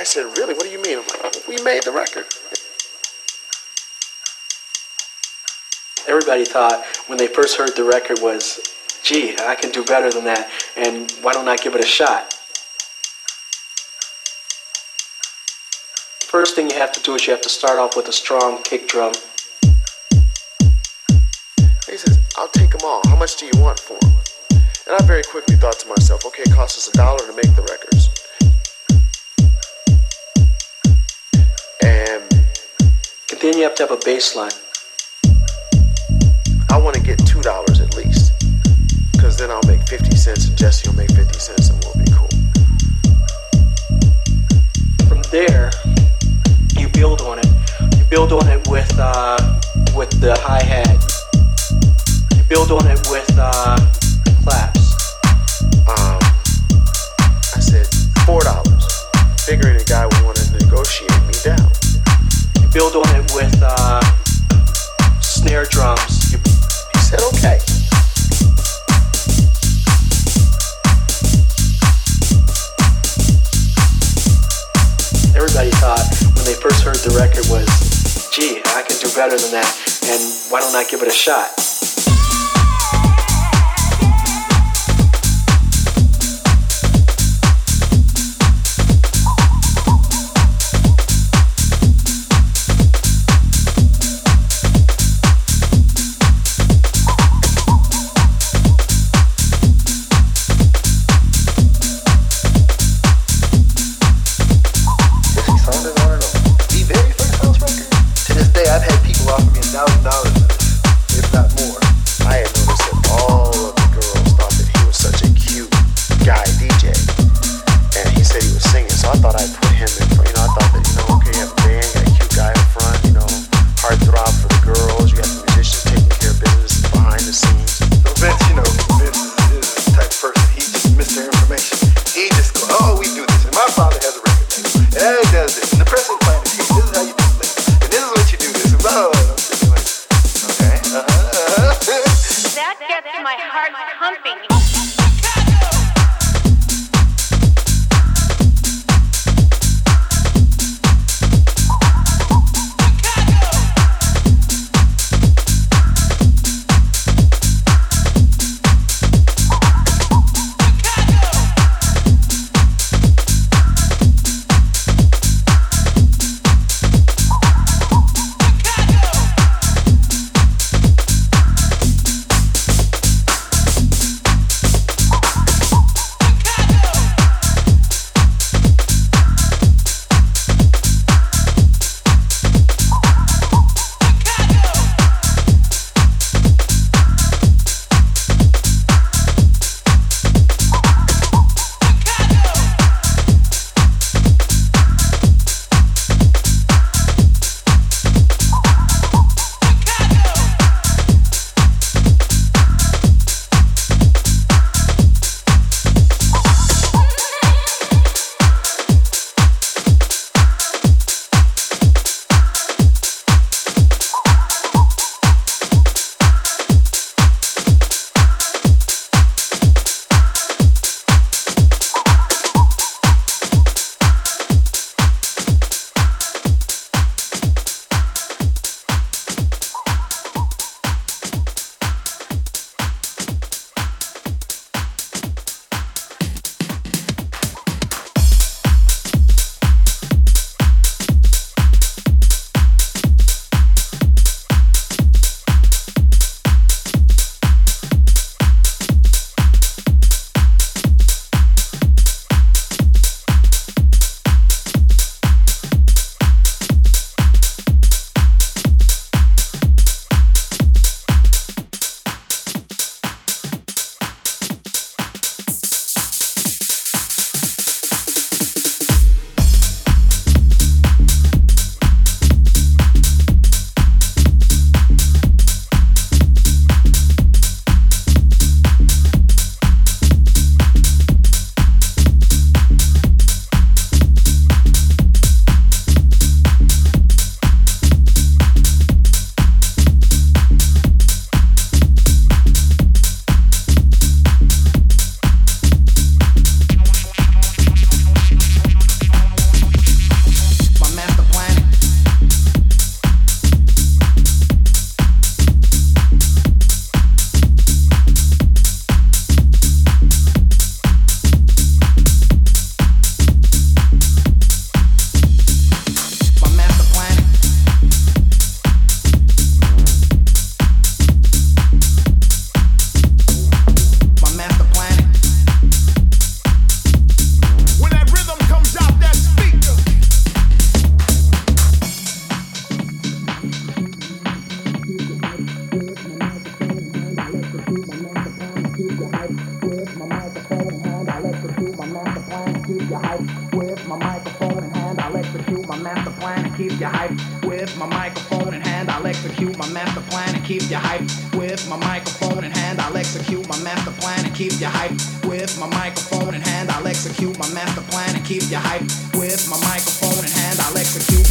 Guy said, Really? What do you mean? I'm like, We made the record. Everybody thought when they first heard the record was, gee, I can do better than that, and why don't I give it a shot? First thing you have to do is you have to start off with a strong kick drum. He says, I'll take them all. How much do you want for them? And I very quickly thought to myself, okay, it costs us a dollar to make the records. Then you have to have a bassline. I want to get $2 at least. Because then I'll make 50 cents and Jesse will make 50 cents and we'll be cool. From there, you build on it. You build on it with uh, with the hi hat. You build on it with uh, claps. Um, I said, $4. Figuring the guy would want to negotiate me down. Build on it with uh, snare drums. He said, okay. everybody thought when they first heard the record was, gee, I can do better than that, and why don't I give it a shot? master plan and keep you hype. With my microphone in hand, I'll execute my master plan and keep you hype. With my microphone in hand, I'll execute my master plan and keep you hype. With my microphone in hand, I'll execute my master plan and keep you hype. With my microphone in hand, I'll execute.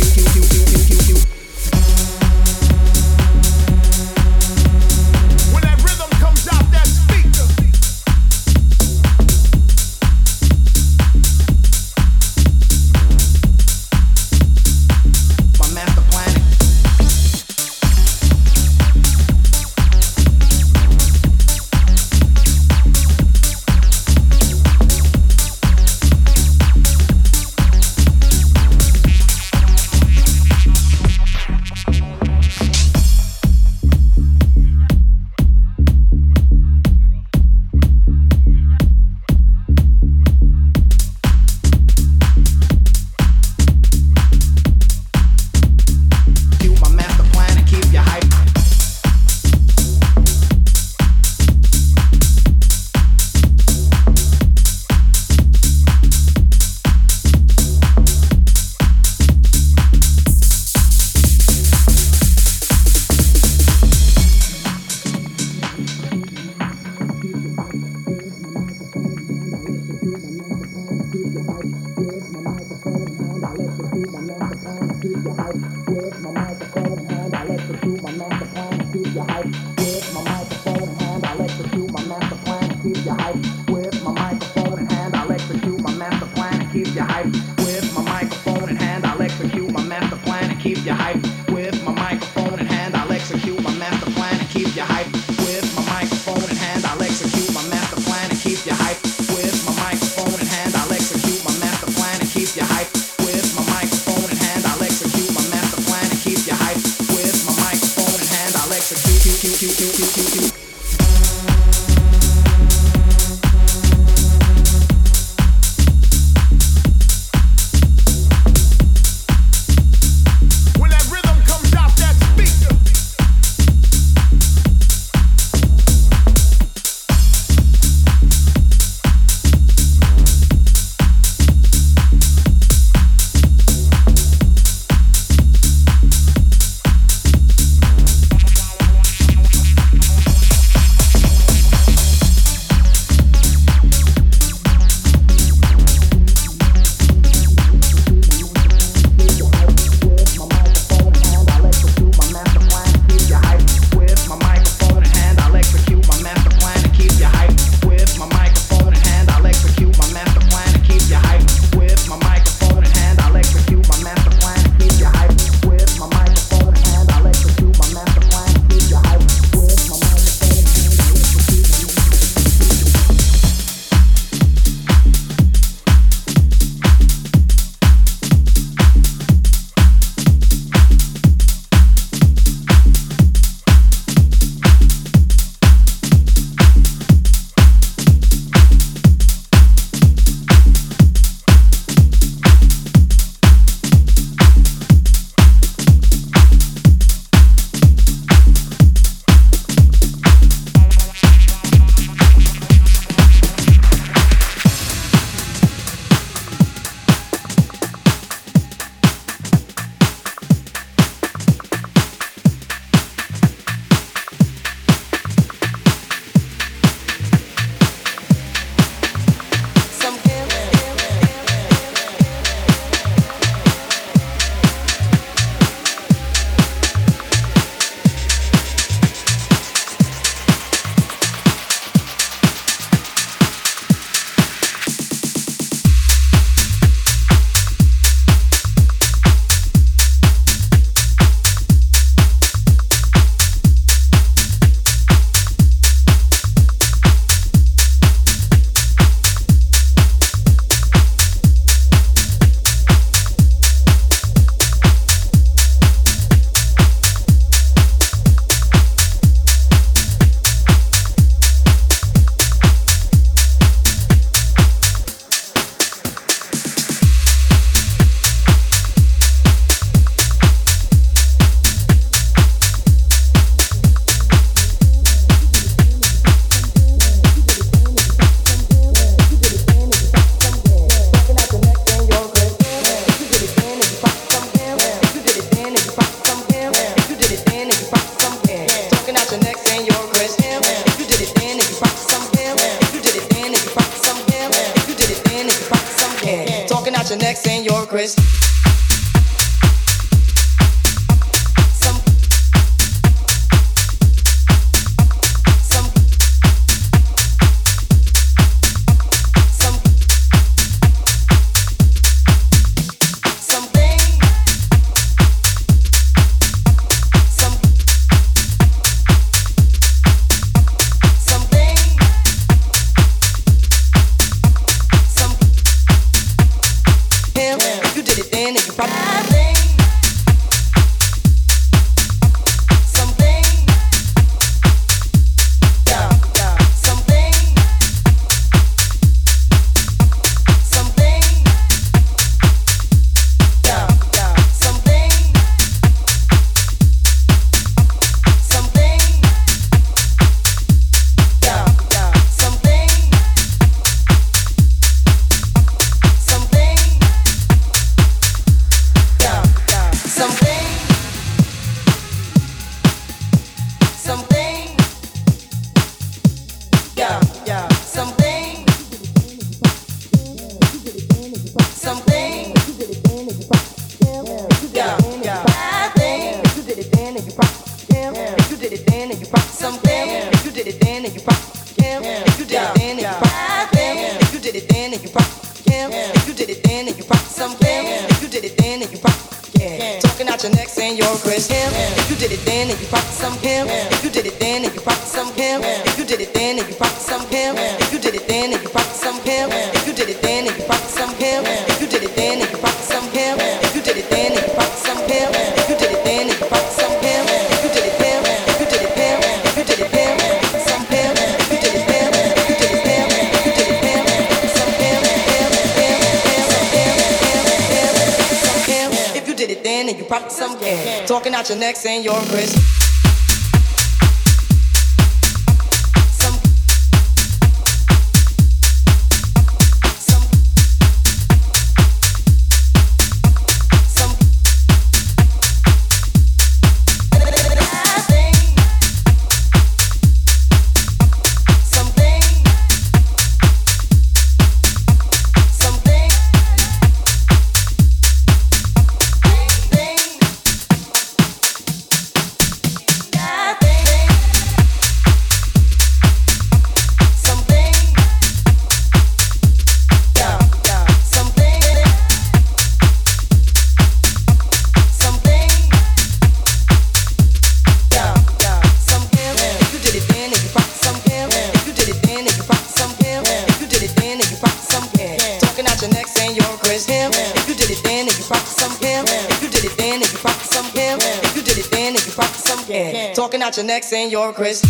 Talking out your neck saying you're a Chris